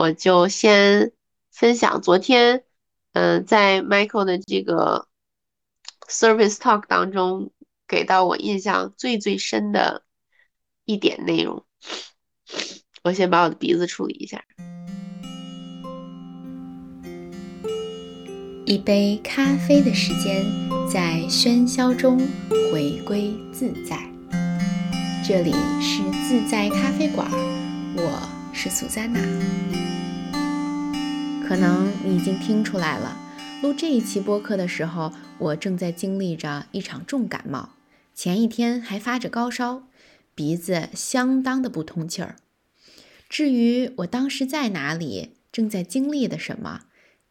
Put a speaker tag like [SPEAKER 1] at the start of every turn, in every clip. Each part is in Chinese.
[SPEAKER 1] 我就先分享昨天，嗯，在 Michael 的这个 Service Talk 当中给到我印象最最深的一点内容。我先把我的鼻子处理一下。
[SPEAKER 2] 一杯咖啡的时间，在喧嚣中回归自在。这里是自在咖啡馆，我是苏珊娜。可能你已经听出来了，录这一期播客的时候，我正在经历着一场重感冒，前一天还发着高烧，鼻子相当的不通气儿。至于我当时在哪里，正在经历的什么，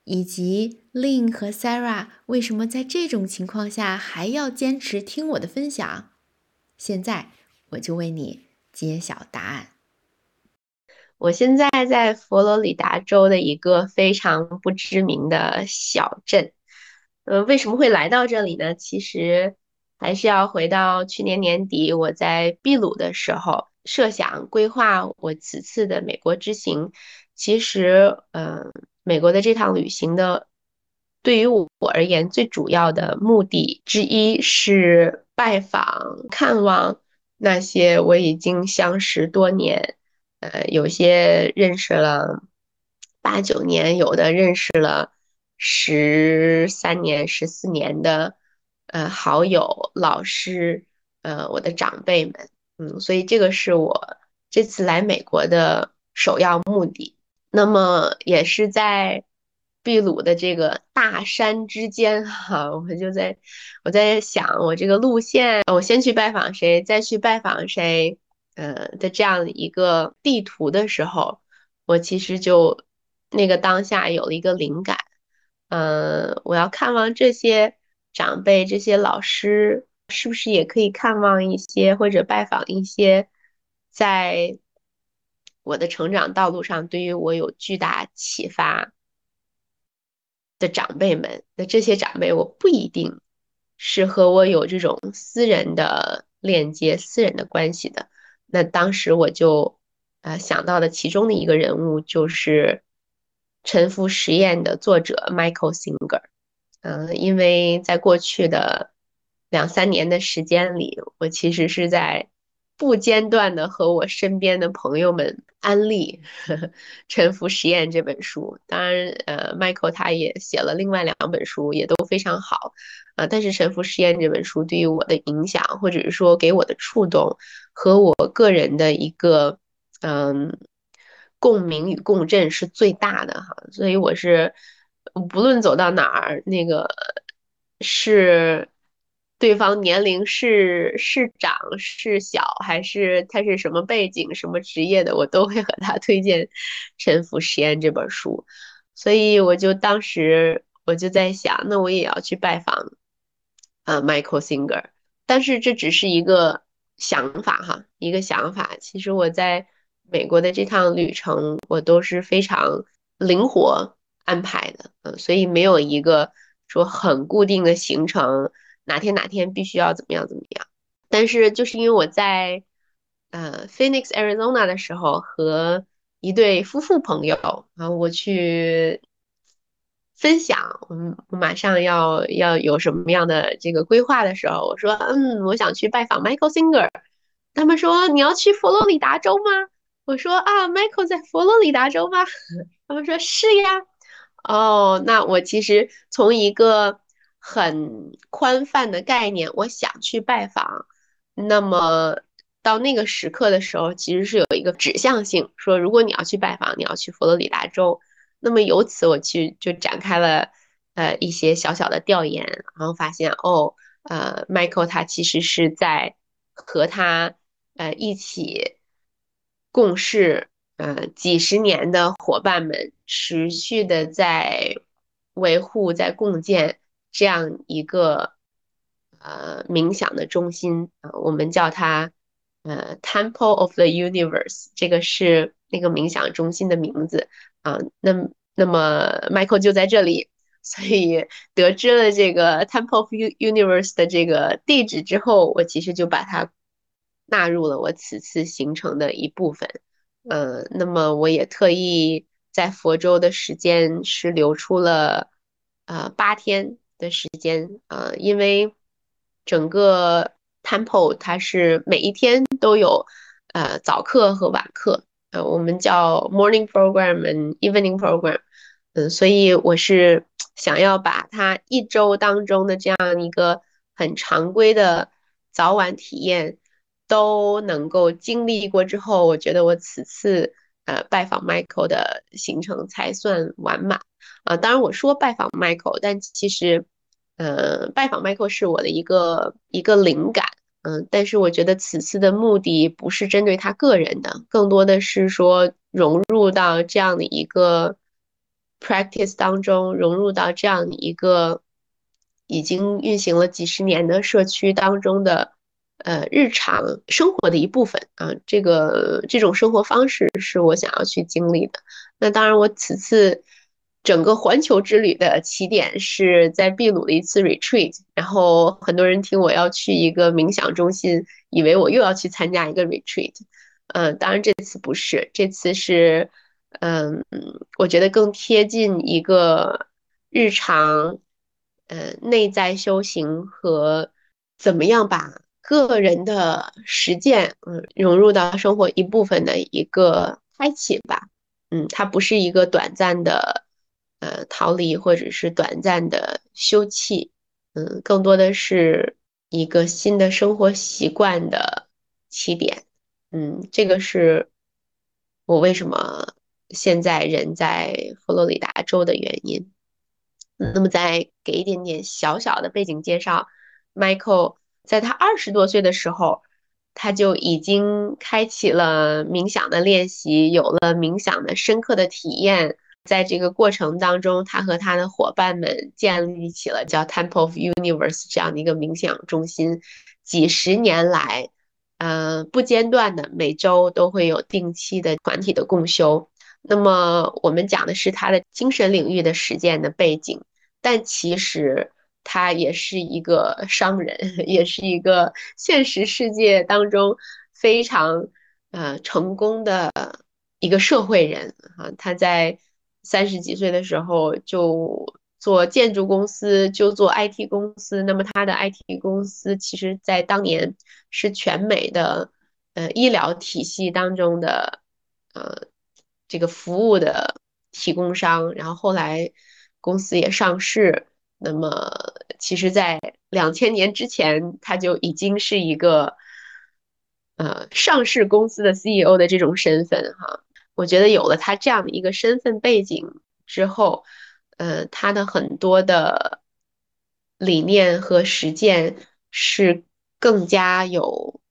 [SPEAKER 2] 以及 Lin 和 Sarah 为什么在这种情况下还要坚持听我的分享，现在我就为你揭晓答案。
[SPEAKER 1] 我现在在佛罗里达州的一个非常不知名的小镇，呃，为什么会来到这里呢？其实还是要回到去年年底我在秘鲁的时候。设想规划我此次的美国之行，其实，嗯，美国的这趟旅行的，对于我而言，最主要的目的之一是拜访、看望那些我已经相识多年，呃，有些认识了八九年，有的认识了十三年、十四年的，呃，好友、老师，呃，我的长辈们。嗯，所以这个是我这次来美国的首要目的。那么也是在秘鲁的这个大山之间哈，我就在我在想我这个路线，我先去拜访谁，再去拜访谁，呃的这样一个地图的时候，我其实就那个当下有了一个灵感，嗯，我要看望这些长辈，这些老师。是不是也可以看望一些或者拜访一些，在我的成长道路上对于我有巨大启发的长辈们？那这些长辈我不一定是和我有这种私人的链接、私人的关系的。那当时我就呃想到的其中的一个人物就是《沉浮实验》的作者 Michael Singer。嗯，因为在过去的。两三年的时间里，我其实是在不间断的和我身边的朋友们安利《沉浮实验》这本书。当然，呃，Michael 他也写了另外两本书，也都非常好。啊，但是《沉浮实验》这本书对于我的影响，或者是说给我的触动，和我个人的一个嗯共鸣与共振是最大的哈。所以我是不论走到哪儿，那个是。对方年龄是是长是小，还是他是什么背景、什么职业的，我都会和他推荐《沉浮实验》这本书。所以我就当时我就在想，那我也要去拜访呃 Michael Singer。但是这只是一个想法哈，一个想法。其实我在美国的这趟旅程，我都是非常灵活安排的，嗯，所以没有一个说很固定的行程。哪天哪天必须要怎么样怎么样？但是就是因为我在呃 Phoenix Arizona 的时候和一对夫妇朋友，然后我去分享，我，马上要要有什么样的这个规划的时候，我说，嗯，我想去拜访 Michael Singer。他们说你要去佛罗里达州吗？我说啊，Michael 在佛罗里达州吗？他们说是呀。哦，那我其实从一个。很宽泛的概念，我想去拜访。那么到那个时刻的时候，其实是有一个指向性，说如果你要去拜访，你要去佛罗里达州。那么由此我去就展开了呃一些小小的调研，然后发现哦，呃，Michael 他其实是在和他呃一起共事呃几十年的伙伴们持续的在维护，在共建。这样一个呃冥想的中心啊，我们叫它呃 Temple of the Universe，这个是那个冥想中心的名字啊。那那么 Michael 就在这里，所以得知了这个 Temple of Universe 的这个地址之后，我其实就把它纳入了我此次行程的一部分。呃，那么我也特意在佛州的时间是留出了呃八天的时间，呃，因为整个 Temple 它是每一天都有呃早课和晚课，呃，我们叫 Morning Program and Evening Program，嗯，所以我是想要把它一周当中的这样一个很常规的早晚体验都能够经历过之后，我觉得我此次。呃，拜访 Michael 的行程才算完满啊。当然，我说拜访 Michael，但其实，呃，拜访 Michael 是我的一个一个灵感，嗯。但是我觉得此次的目的不是针对他个人的，更多的是说融入到这样的一个 practice 当中，融入到这样一个已经运行了几十年的社区当中的。呃，日常生活的一部分啊，这个这种生活方式是我想要去经历的。那当然，我此次整个环球之旅的起点是在秘鲁的一次 retreat，然后很多人听我要去一个冥想中心，以为我又要去参加一个 retreat。嗯，当然这次不是，这次是，嗯，我觉得更贴近一个日常，呃，内在修行和怎么样把。个人的实践，嗯，融入到生活一部分的一个开启吧，嗯，它不是一个短暂的，呃，逃离或者是短暂的休憩，嗯，更多的是一个新的生活习惯的起点，嗯，这个是我为什么现在人在佛罗里达州的原因。那么再给一点点小小的背景介绍，Michael。在他二十多岁的时候，他就已经开启了冥想的练习，有了冥想的深刻的体验。在这个过程当中，他和他的伙伴们建立起了叫 Temple of Universe 这样的一个冥想中心。几十年来，嗯，不间断的每周都会有定期的团体的共修。那么我们讲的是他的精神领域的实践的背景，但其实。他也是一个商人，也是一个现实世界当中非常呃成功的一个社会人啊。他在三十几岁的时候就做建筑公司，就做 IT 公司。那么他的 IT 公司其实在当年是全美的呃医疗体系当中的呃这个服务的提供商。然后后来公司也上市。那么，其实，在两千年之前，他就已经是一个呃上市公司的 CEO 的这种身份哈。我觉得有了他这样的一个身份背景之后，呃，他的很多的理念和实践是更加有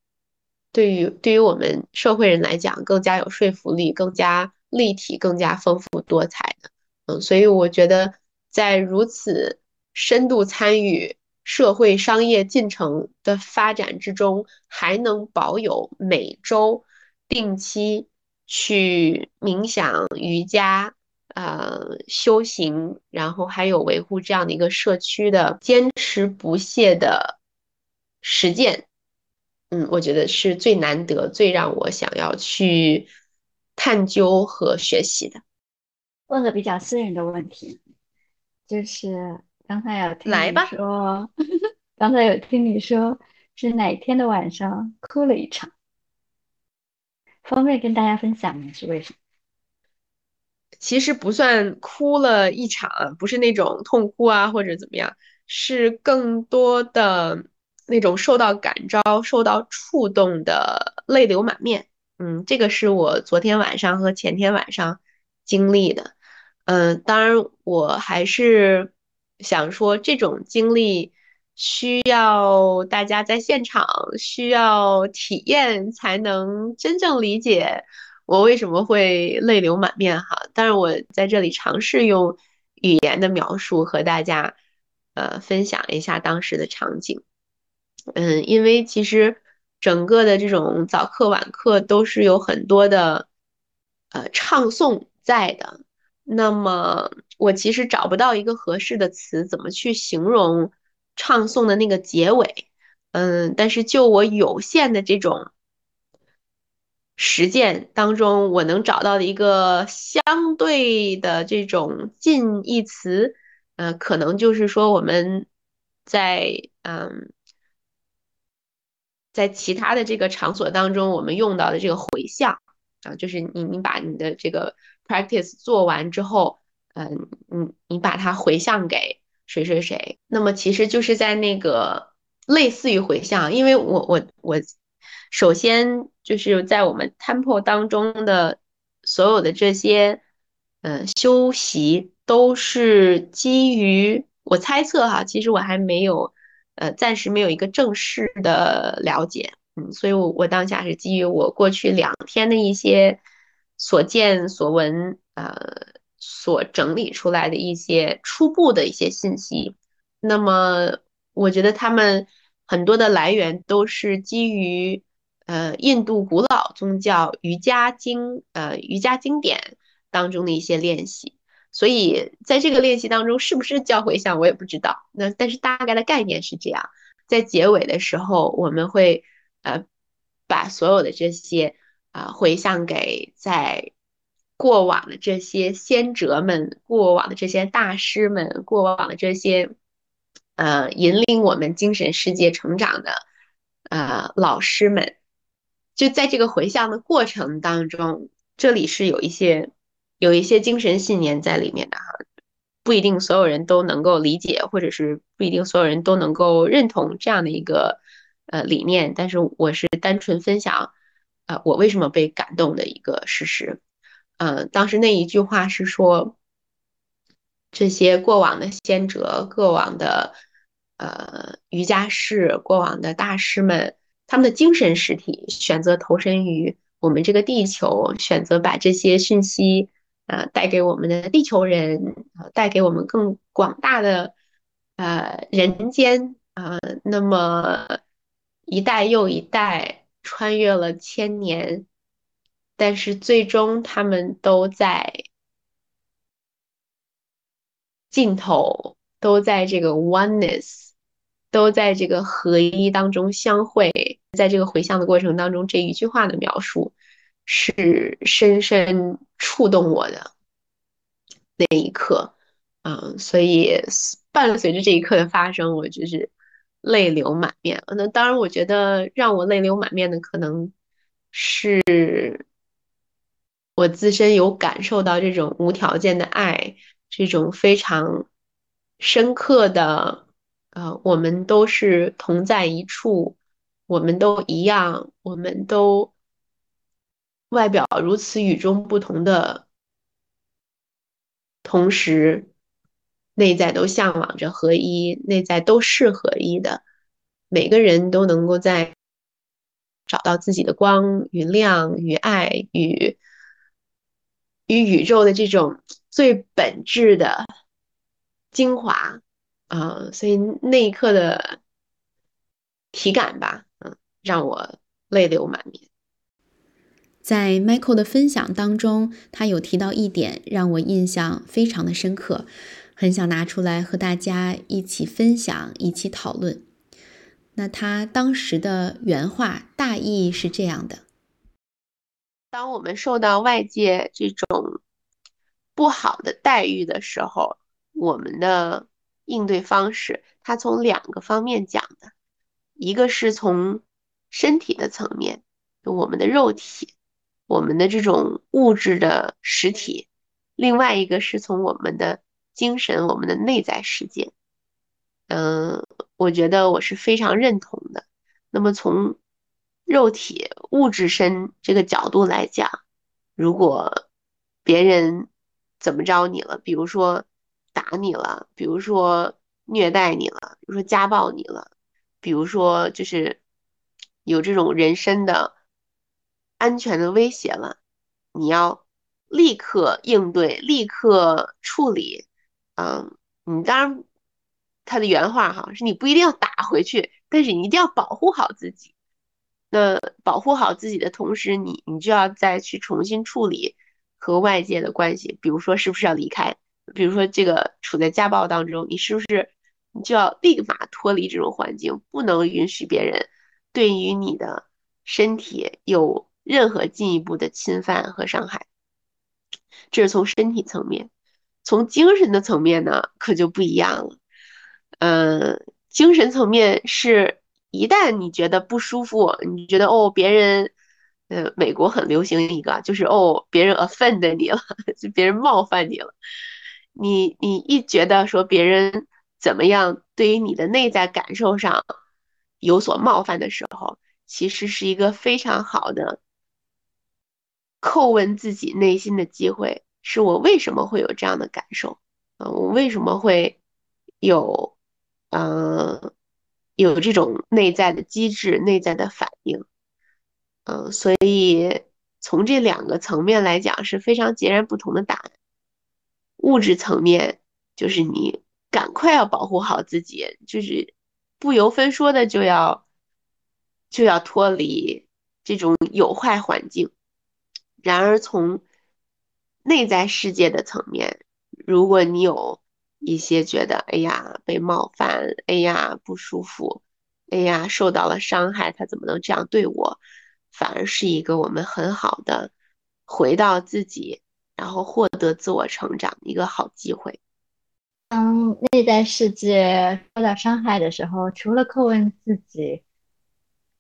[SPEAKER 1] 对于对于我们社会人来讲更加有说服力、更加立体、更加丰富多彩的。嗯，所以我觉得在如此。深度参与社会商业进程的发展之中，还能保有每周定期去冥想、瑜伽、呃修行，然后还有维护这样的一个社区的坚持不懈的实践，嗯，我觉得是最难得、最让我想要去探究和学习的。
[SPEAKER 3] 问个比较私人的问题，就是。刚才有听你说，刚才有听你说是哪天的晚上哭了一场，方便跟大家分享吗？是为什么？
[SPEAKER 1] 其实不算哭了一场，不是那种痛哭啊或者怎么样，是更多的那种受到感召、受到触动的泪流满面。嗯，这个是我昨天晚上和前天晚上经历的。嗯，当然我还是。想说这种经历需要大家在现场需要体验才能真正理解我为什么会泪流满面哈。但是我在这里尝试用语言的描述和大家呃分享一下当时的场景。嗯，因为其实整个的这种早课晚课都是有很多的呃唱诵在的。那么我其实找不到一个合适的词，怎么去形容唱诵的那个结尾？嗯，但是就我有限的这种实践当中，我能找到的一个相对的这种近义词，呃，可能就是说我们在嗯，在其他的这个场所当中，我们用到的这个回向啊，就是你你把你的这个 practice 做完之后，嗯，你你把它回向给谁谁谁，那么其实就是在那个类似于回向，因为我我我。首先，就是在我们 temple 当中的所有的这些，嗯，修习都是基于我猜测哈，其实我还没有，呃，暂时没有一个正式的了解，嗯，所以我我当下是基于我过去两天的一些所见所闻，呃，所整理出来的一些初步的一些信息。那么，我觉得他们很多的来源都是基于。呃，印度古老宗教瑜伽经，呃，瑜伽经典当中的一些练习，所以在这个练习当中，是不是教回向我也不知道。那但是大概的概念是这样，在结尾的时候，我们会呃把所有的这些啊回向给在过往的这些先哲们、过往的这些大师们、过往的这些呃引领我们精神世界成长的呃老师们。就在这个回向的过程当中，这里是有一些有一些精神信念在里面的哈，不一定所有人都能够理解，或者是不一定所有人都能够认同这样的一个呃理念。但是我是单纯分享，呃，我为什么被感动的一个事实。呃，当时那一句话是说，这些过往的先哲、过往的呃瑜伽士、过往的大师们。他们的精神实体选择投身于我们这个地球，选择把这些讯息，呃，带给我们的地球人，带给我们更广大的，呃，人间，啊，那么一代又一代穿越了千年，但是最终他们都在尽头，都在这个 oneness。都在这个合一当中相会，在这个回向的过程当中，这一句话的描述是深深触动我的那一刻，嗯，所以伴随着这一刻的发生，我就是泪流满面。那当然，我觉得让我泪流满面的，可能是我自身有感受到这种无条件的爱，这种非常深刻的。呃，我们都是同在一处，我们都一样，我们都外表如此与众不同的同时，内在都向往着合一，内在都是合一的。每个人都能够在找到自己的光与亮与爱与与宇宙的这种最本质的精华。啊，所以那一刻的体感吧，嗯，让我泪流满面。
[SPEAKER 2] 在 Michael 的分享当中，他有提到一点，让我印象非常的深刻，很想拿出来和大家一起分享，一起讨论。那他当时的原话大意是这样的：
[SPEAKER 1] 当我们受到外界这种不好的待遇的时候，我们的。应对方式，他从两个方面讲的，一个是从身体的层面，我们的肉体，我们的这种物质的实体；另外一个是从我们的精神，我们的内在世界。嗯，我觉得我是非常认同的。那么从肉体物质身这个角度来讲，如果别人怎么着你了，比如说。打你了，比如说虐待你了，比如说家暴你了，比如说就是有这种人身的安全的威胁了，你要立刻应对，立刻处理。嗯，你当然他的原话哈是你不一定要打回去，但是你一定要保护好自己。那保护好自己的同时，你你就要再去重新处理和外界的关系，比如说是不是要离开。比如说，这个处在家暴当中，你是不是你就要立马脱离这种环境，不能允许别人对于你的身体有任何进一步的侵犯和伤害。这是从身体层面，从精神的层面呢，可就不一样了。嗯，精神层面是一旦你觉得不舒服，你觉得哦，别人，呃，美国很流行一个，就是哦，别人 offend 你了，就别人冒犯你了。你你一觉得说别人怎么样，对于你的内在感受上有所冒犯的时候，其实是一个非常好的叩问自己内心的机会。是我为什么会有这样的感受？啊，我为什么会有，嗯，有这种内在的机制、内在的反应？嗯，所以从这两个层面来讲是非常截然不同的答案。物质层面就是你赶快要保护好自己，就是不由分说的就要就要脱离这种有害环境。然而从内在世界的层面，如果你有一些觉得哎呀被冒犯，哎呀不舒服，哎呀受到了伤害，他怎么能这样对我？反而是一个我们很好的回到自己。然后获得自我成长一个好机会。
[SPEAKER 3] 当内在世界受到伤害的时候，除了叩问自己，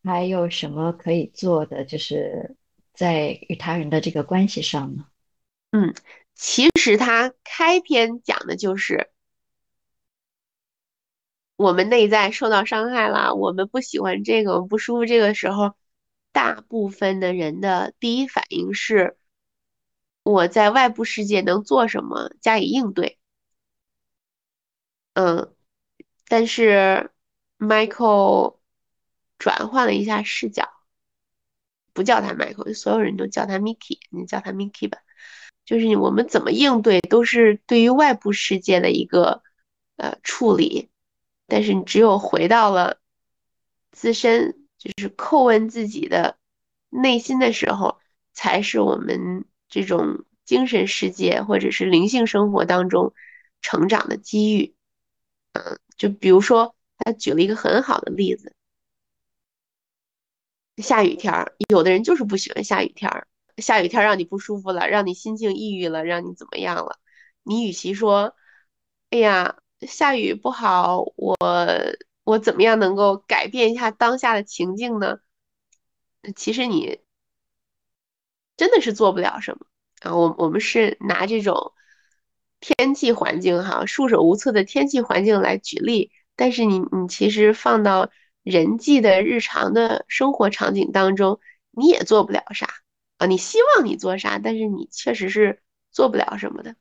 [SPEAKER 3] 还有什么可以做的？就是在与他人的这个关系上呢？
[SPEAKER 1] 嗯，其实他开篇讲的就是我们内在受到伤害了，我们不喜欢这个，我们不舒服。这个时候，大部分的人的第一反应是。我在外部世界能做什么加以应对？嗯，但是 Michael 转换了一下视角，不叫他 Michael，所有人都叫他 Mickey，你叫他 Mickey 吧。就是我们怎么应对，都是对于外部世界的一个呃处理，但是你只有回到了自身，就是叩问自己的内心的时候，才是我们。这种精神世界或者是灵性生活当中成长的机遇，嗯，就比如说他举了一个很好的例子，下雨天儿，有的人就是不喜欢下雨天儿，下雨天让你不舒服了，让你心情抑郁了，让你怎么样了？你与其说，哎呀，下雨不好，我我怎么样能够改变一下当下的情境呢？其实你。真的是做不了什么啊！我我们是拿这种天气环境哈，束手无策的天气环境来举例，但是你你其实放到人际的日常的生活场景当中，你也做不了啥啊！你希望你做啥，但是你确实是做不了什么的，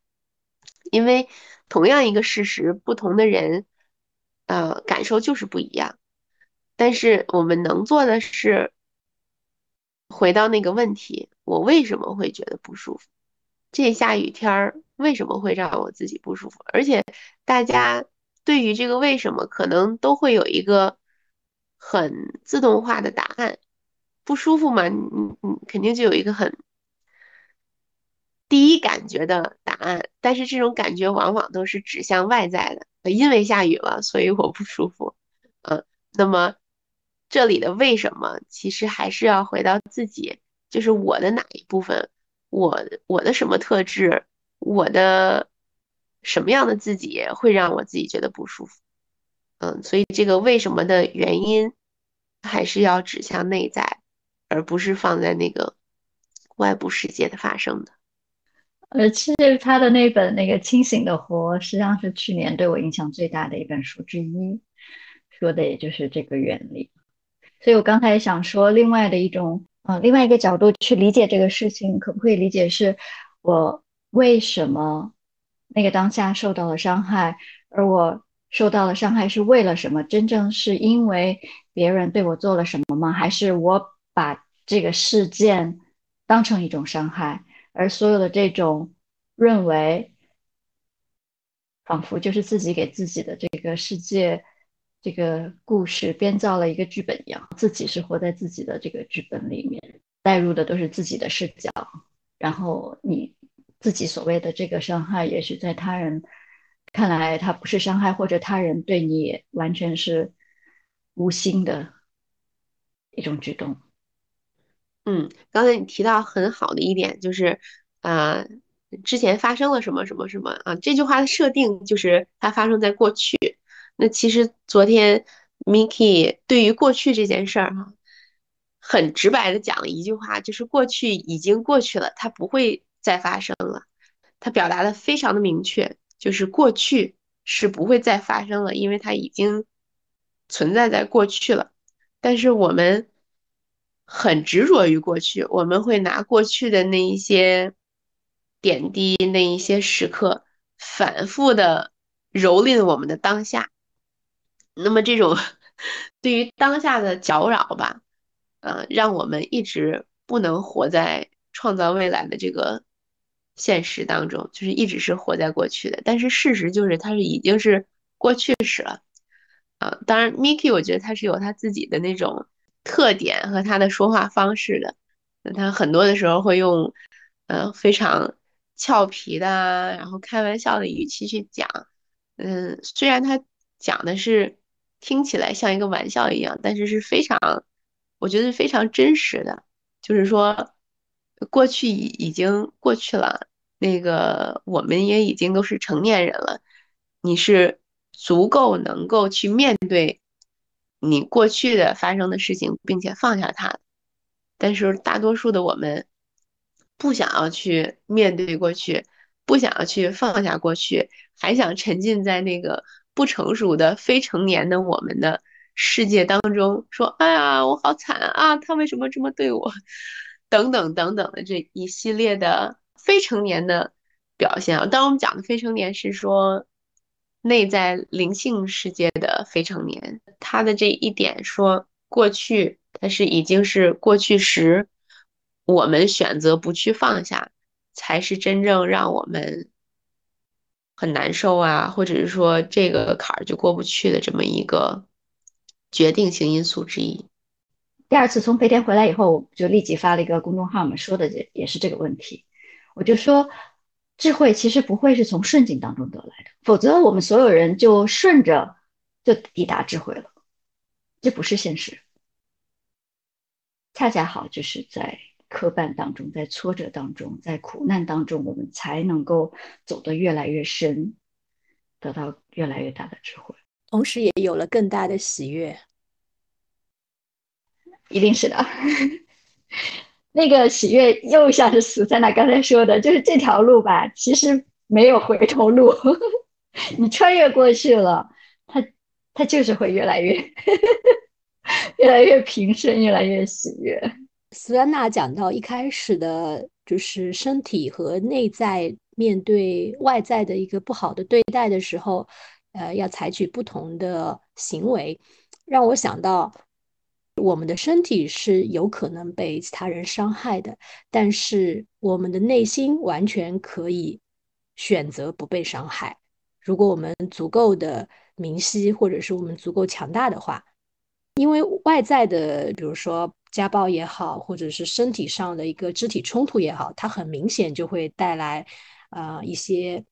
[SPEAKER 1] 因为同样一个事实，不同的人呃感受就是不一样。但是我们能做的是。回到那个问题，我为什么会觉得不舒服？这下雨天儿为什么会让我自己不舒服？而且大家对于这个为什么，可能都会有一个很自动化的答案。不舒服嘛，你你肯定就有一个很第一感觉的答案。但是这种感觉往往都是指向外在的，因为下雨了，所以我不舒服。嗯，那么。这里的为什么，其实还是要回到自己，就是我的哪一部分，我我的什么特质，我的什么样的自己会让我自己觉得不舒服？嗯，所以这个为什么的原因，还是要指向内在，而不是放在那个外部世界的发生的。
[SPEAKER 3] 呃，其实他的那本那个《清醒的活》，实际上是去年对我影响最大的一本书之一，说的也就是这个原理。所以我刚才想说，另外的一种，呃，另外一个角度去理解这个事情，可不可以理解是，我为什么那个当下受到了伤害，而我受到了伤害是为了什么？真正是因为别人对我做了什么吗？还是我把这个事件当成一种伤害，而所有的这种认为，仿佛就是自己给自己的这个世界。这个故事编造了一个剧本一样，自己是活在自己的这个剧本里面，带入的都是自己的视角。然后你自己所谓的这个伤害，也许在他人看来，他不是伤害，或者他人对你完全是无心的一种举动。
[SPEAKER 1] 嗯，刚才你提到很好的一点就是，呃，之前发生了什么什么什么啊？这句话的设定就是它发生在过去。那其实昨天 Miki 对于过去这件事儿哈，很直白的讲了一句话，就是过去已经过去了，它不会再发生了。他表达的非常的明确，就是过去是不会再发生了，因为它已经存在在过去了。但是我们。很执着于过去，我们会拿过去的那一些点滴、那一些时刻，反复的蹂躏我们的当下。那么这种 对于当下的搅扰吧，呃，让我们一直不能活在创造未来的这个现实当中，就是一直是活在过去的。但是事实就是，它是已经是过去式了。啊，当然，Miki，我觉得他是有他自己的那种。特点和他的说话方式的，他很多的时候会用，嗯，非常俏皮的，然后开玩笑的语气去讲，嗯，虽然他讲的是听起来像一个玩笑一样，但是是非常，我觉得是非常真实的，就是说，过去已已经过去了，那个我们也已经都是成年人了，你是足够能够去面对。你过去的发生的事情，并且放下它，但是大多数的我们不想要去面对过去，不想要去放下过去，还想沉浸在那个不成熟的非成年的我们的世界当中，说：“哎呀，我好惨啊！他为什么这么对我？” 等等等等的这一系列的非成年的表现啊。当我们讲的非成年是说。内在灵性世界的非成年，他的这一点说过去，它是已经是过去时，我们选择不去放下，才是真正让我们很难受啊，或者是说这个坎儿就过不去的这么一个决定性因素之一。
[SPEAKER 3] 第二次从北天回来以后，我就立即发了一个公众号嘛，说的也也是这个问题，我就说。智慧其实不会是从顺境当中得来的，否则我们所有人就顺着就抵达智慧了，这不是现实。恰恰好就是在磕绊当中，在挫折当中，在苦难当中，我们才能够走得越来越深，得到越来越大的智慧，
[SPEAKER 4] 同时也有了更大的喜悦。
[SPEAKER 3] 一定是的。那个喜悦又像是苏珊娜刚才说的，就是这条路吧，其实没有回头路。你穿越过去了，它它就是会越来越 越来越平顺，越来越喜悦。
[SPEAKER 4] 苏珊娜讲到一开始的，就是身体和内在面对外在的一个不好的对待的时候，呃，要采取不同的行为，让我想到。我们的身体是有可能被其他人伤害的，但是我们的内心完全可以选择不被伤害。如果我们足够的明晰，或者是我们足够强大的话，因为外在的，比如说家暴也好，或者是身体上的一个肢体冲突也好，它很明显就会带来啊一些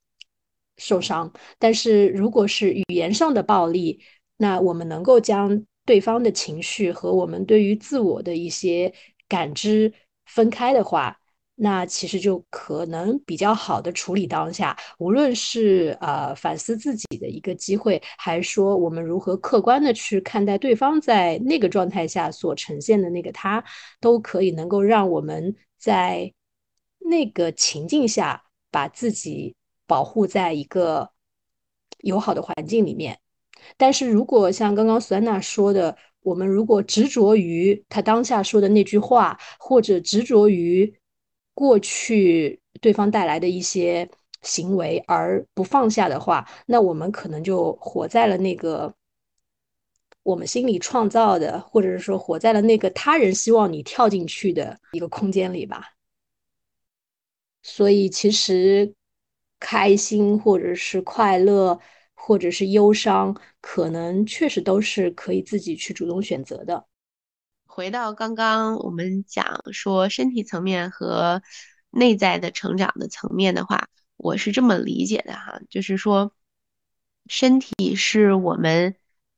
[SPEAKER 4] 受伤。但是如果是语言上的暴力，那我们能够将。对方的情绪和我们对于自我的一些感知分开的话，那其实就可能比较好的处理当下。无论是呃反思自己的一个机会，还是说我们如何客观的去看待对方在那个状态下所呈现的那个他，都可以能够让我们在那个情境下把自己保护在一个友好的环境里面。但是如果像刚刚苏安娜说的，我们如果执着于他当下说的那句话，或者执着于过去对方带来的一些行为而不放下的话，那我们可能就活在了那个我们心里创造的，或者是说活在了那个他人希望你跳进去的一个空间里吧。所以其实开心或者是快乐。或者是忧伤，可能确实都是可以自己去主动选择的。
[SPEAKER 1] 回到刚刚我们讲说身体层面和内在的成长的层面的话，我是这么理解的哈，就是说身体是我们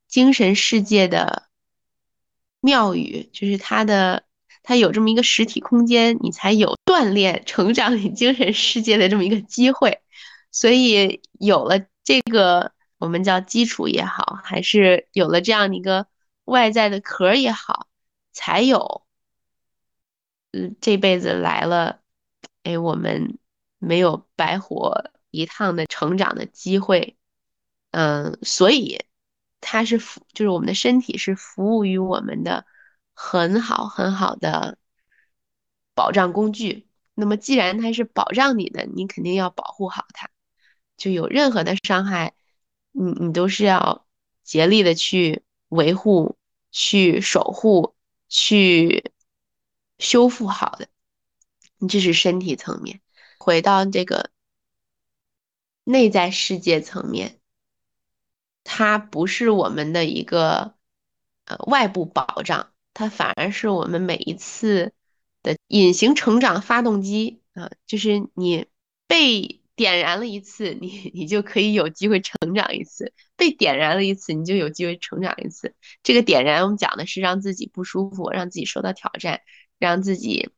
[SPEAKER 1] 精神世界的庙宇，就是它的它有这么一个实体空间，你才有锻炼、成长你精神世界的这么一个机会。所以有了这个，我们叫基础也好，还是有了这样一个外在的壳也好，才有，嗯，这辈子来了，哎，我们没有白活一趟的成长的机会。嗯，所以它是服，就是我们的身体是服务于我们的很好很好的保障工具。那么既然它是保障你的，你肯定要保护好它。就有任何的伤害，你你都是要竭力的去维护、去守护、去修复好的。你这是身体层面，回到这个内在世界层面。它不是我们的一个呃外部保障，它反而是我们每一次的隐形成长发动机啊，就是你被点燃了一次，你你就可以有机会成长一次；被点燃了一次，你就有机会成长一次。这个点燃，我们讲的是让自己不舒服，让自己受到挑战，让自己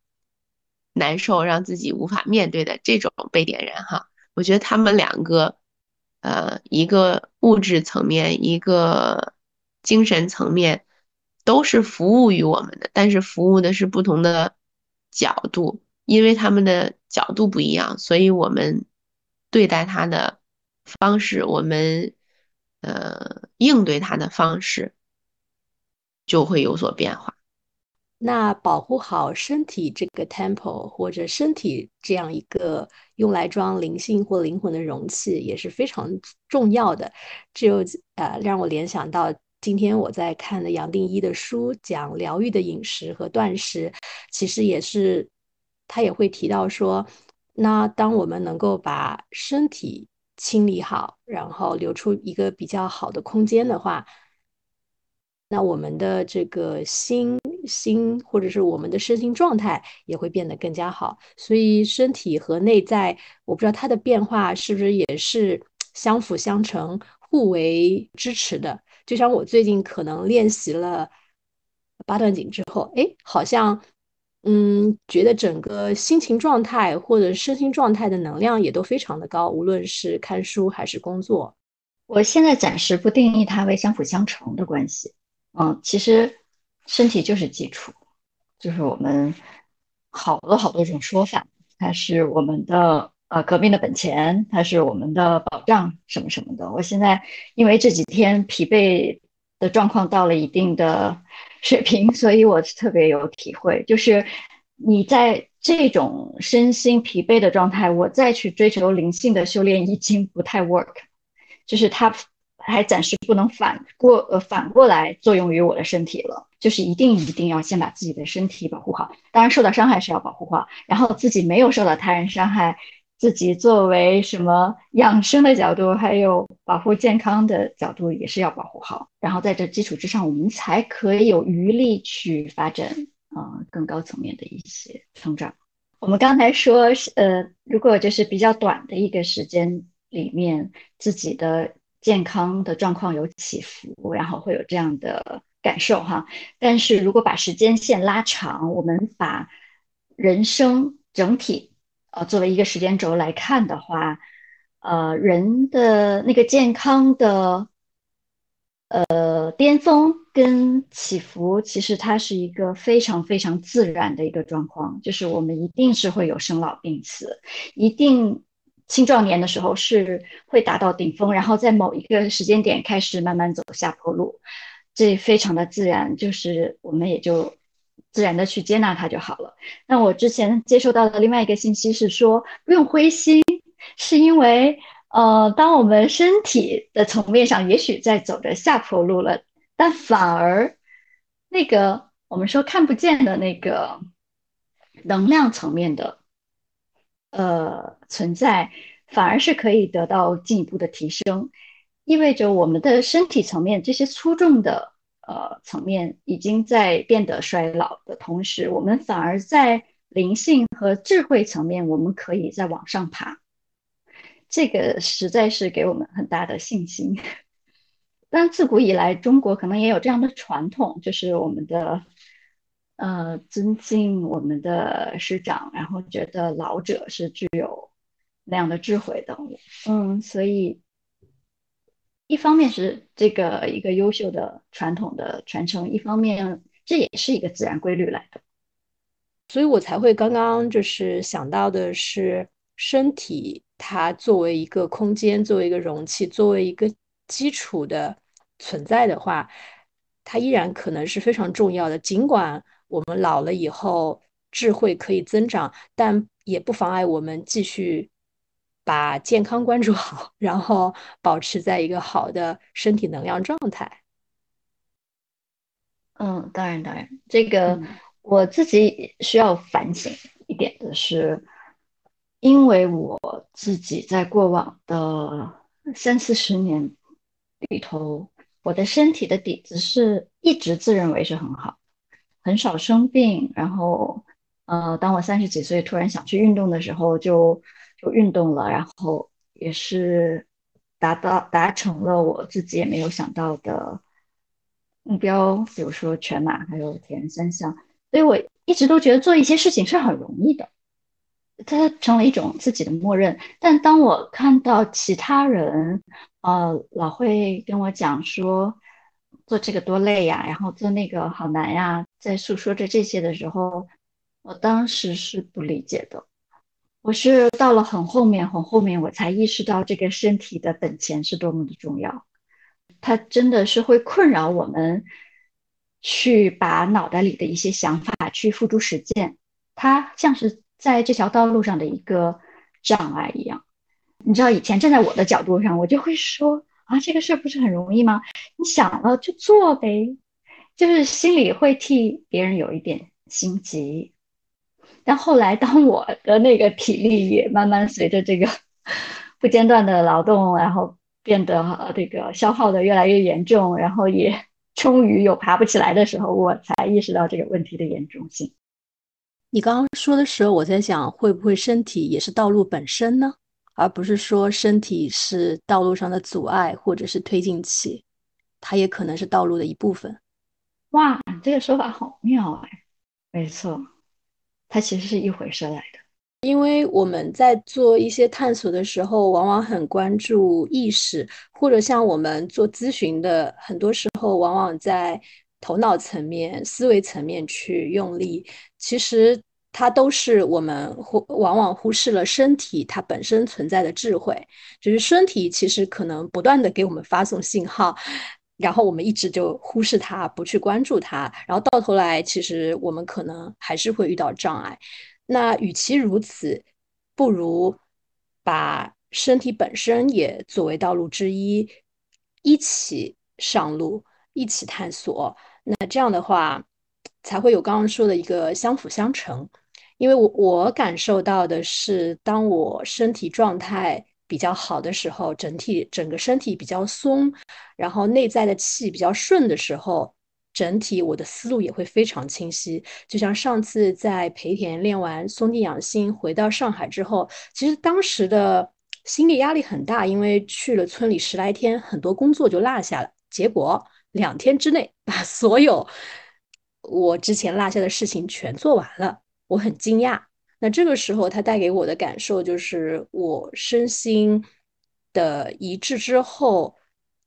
[SPEAKER 1] 难受，让自己无法面对的这种被点燃哈。我觉得他们两个。呃，一个物质层面，一个精神层面，都是服务于我们的，但是服务的是不同的角度，因为他们的角度不一样，所以我们对待他的方式，我们呃应对他的方式就会有所变化。
[SPEAKER 4] 那保护好身体这个 temple 或者身体这样一个用来装灵性或灵魂的容器也是非常重要的。这就呃让我联想到今天我在看的杨定一的书，讲疗愈的饮食和断食，其实也是他也会提到说，那当我们能够把身体清理好，然后留出一个比较好的空间的话。那我们的这个心心，或者是我们的身心状态也会变得更加好。所以身体和内在，我不知道它的变化是不是也是相辅相成、互为支持的。就像我最近可能练习了八段锦之后，哎，好像嗯，觉得整个心情状态或者身心状态的能量也都非常的高，无论是看书还是工作。
[SPEAKER 3] 我现在暂时不定义它为相辅相成的关系。嗯，其实身体就是基础，就是我们好多好多种说法，它是我们的呃革命的本钱，它是我们的保障，什么什么的。我现在因为这几天疲惫的状况到了一定的水平，所以我特别有体会，就是你在这种身心疲惫的状态，我再去追求灵性的修炼已经不太 work，就是它。还暂时不能反过呃反过来作用于我的身体了，就是一定一定要先把自己的身体保护好。当然受到伤害是要保护好，然后自己没有受到他人伤害，自己作为什么养生的角度，还有保护健康的角度也是要保护好。然后在这基础之上，我们才可以有余力去发展啊更高层面的一些成长。我们刚才说，是呃，如果就是比较短的一个时间里面，自己的。健康的状况有起伏，然后会有这样的感受哈。但是如果把时间线拉长，我们把人生整体呃作为一个时间轴来看的话，呃，人的那个健康的呃巅峰跟起伏，其实它是一个非常非常自然的一个状况，就是我们一定是会有生老病死，一定。青壮年的时候是会达到顶峰，然后在某一个时间点开始慢慢走下坡路，这非常的自然，就是我们也就自然的去接纳它就好了。那我之前接收到的另外一个信息是说，不用灰心，是因为呃，当我们身体的层面上也许在走着下坡路了，但反而那个我们说看不见的那个能量层面的。呃，存在反而是可以得到进一步的提升，意味着我们的身体层面这些粗重的呃层面已经在变得衰老的同时，我们反而在灵性和智慧层面，我们可以再往上爬。这个实在是给我们很大的信心。但，自古以来中国可能也有这样的传统，就是我们的呃尊敬我们的师长，然后觉得老者是具有那样的智慧的。嗯，所以一方面是这个一个优秀的传统的传承，一方面这也是一个自然规律来的。
[SPEAKER 4] 所以我才会刚刚就是想到的是，身体它作为一个空间，作为一个容器，作为一个基础的存在的话，它依然可能是非常重要的。尽管我们老了以后智慧可以增长，但也不妨碍我们继续把健康关注好，然后保持在一个好的身体能量状态。
[SPEAKER 3] 嗯，当然，当然，这个。我自己需要反省一点的是，因为我自己在过往的三四十年里头，我的身体的底子是一直自认为是很好，很少生病。然后，呃，当我三十几岁突然想去运动的时候，就就运动了，然后也是达到达成了我自己也没有想到的目标，比如说全马，还有铁人三项。所以我一直都觉得做一些事情是很容易的，它成了一种自己的默认。但当我看到其他人，呃，老会跟我讲说做这个多累呀，然后做那个好难呀，在诉说着这些的时候，我当时是不理解的。我是到了很后面，很后面我才意识到这个身体的本钱是多么的重要，它真的是会困扰我们。去把脑袋里的一些想法去付诸实践，它像是在这条道路上的一个障碍一样。你知道，以前站在我的角度上，我就会说啊，这个事儿不是很容易吗？你想了就做呗，就是心里会替别人有一点心急。但后来，当我的那个体力也慢慢随着这个 不间断的劳动，然后变得这个消耗的越来越严重，然后也。终于有爬不起来的时候，我才意识到这个问题的严重性。
[SPEAKER 4] 你刚刚说的时候，我在想，会不会身体也是道路本身呢？而不是说身体是道路上的阻碍或者是推进器，它也可能是道路的一部分。
[SPEAKER 3] 哇，你这个说法好妙哎！没错，它其实是一回事来的。
[SPEAKER 4] 因为我们在做一些探索的时候，往往很关注意识，或者像我们做咨询的，很多时候往往在头脑层面、思维层面去用力。其实它都是我们忽往往忽视了身体它本身存在的智慧，就是身体其实可能不断的给我们发送信号，然后我们一直就忽视它，不去关注它，然后到头来，其实我们可能还是会遇到障碍。那与其如此，不如把身体本身也作为道路之一，一起上路，一起探索。那这样的话，才会有刚刚说的一个相辅相成。因为我我感受到的是，当我身体状态比较好的时候，整体整个身体比较松，然后内在的气比较顺的时候。整体我的思路也会非常清晰，就像上次在培田练完松地养心，回到上海之后，其实当时的心理压力很大，因为去了村里十来天，很多工作就落下了。结果两天之内把所有我之前落下的事情全做完了，我很惊讶。那这个时候，它带给我的感受就是我身心的一致之后。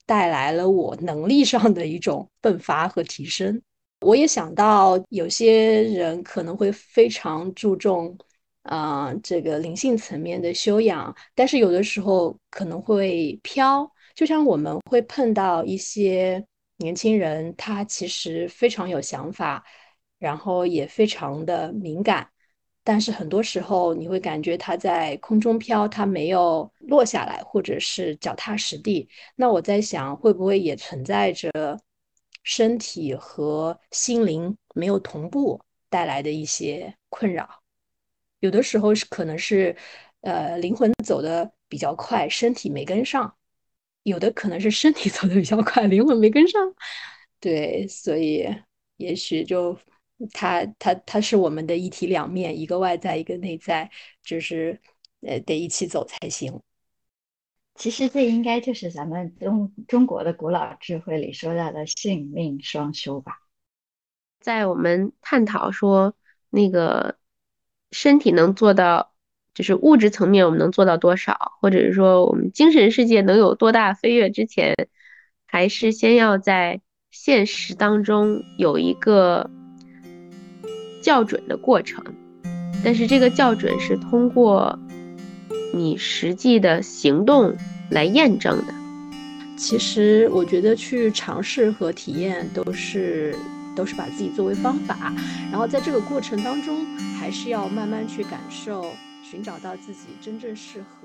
[SPEAKER 4] 带来了我能力上的一种迸发和提升。我也想到有些人可能会非常注重，啊，这个灵性层面的修养，但是有的时候可能会飘。就像我们会碰到一些年轻人，他其实非常有想法，然后也非常的敏感。但是很多时候你会感觉它在空中飘，它没有落下来，或者是脚踏实地。那我在想，会不会也存在着身体和心灵没有同步带来的一些困扰？有的时候是可能是，呃，灵魂走的比较快，身体没跟上；有的可能是身体走的比较快，灵魂没跟上。对，所以也许就。它它它是我们的一体两面，一个外在，一个内在，就是呃得一起走才行。
[SPEAKER 3] 其实这应该就是咱们中中国的古老智慧里说到的性命双修吧。
[SPEAKER 1] 在我们探讨说那个身体能做到，就是物质层面我们能做到多少，或者是说我们精神世界能有多大飞跃之前，还是先要在现实当中有一个校准的过程。但是这个校准是通过你实际的行动来验证的。
[SPEAKER 4] 其实我觉得去尝试和体验都是都是把自己作为方法，然后在这个过程当中，还是要慢慢去感受，寻找到自己真正适合。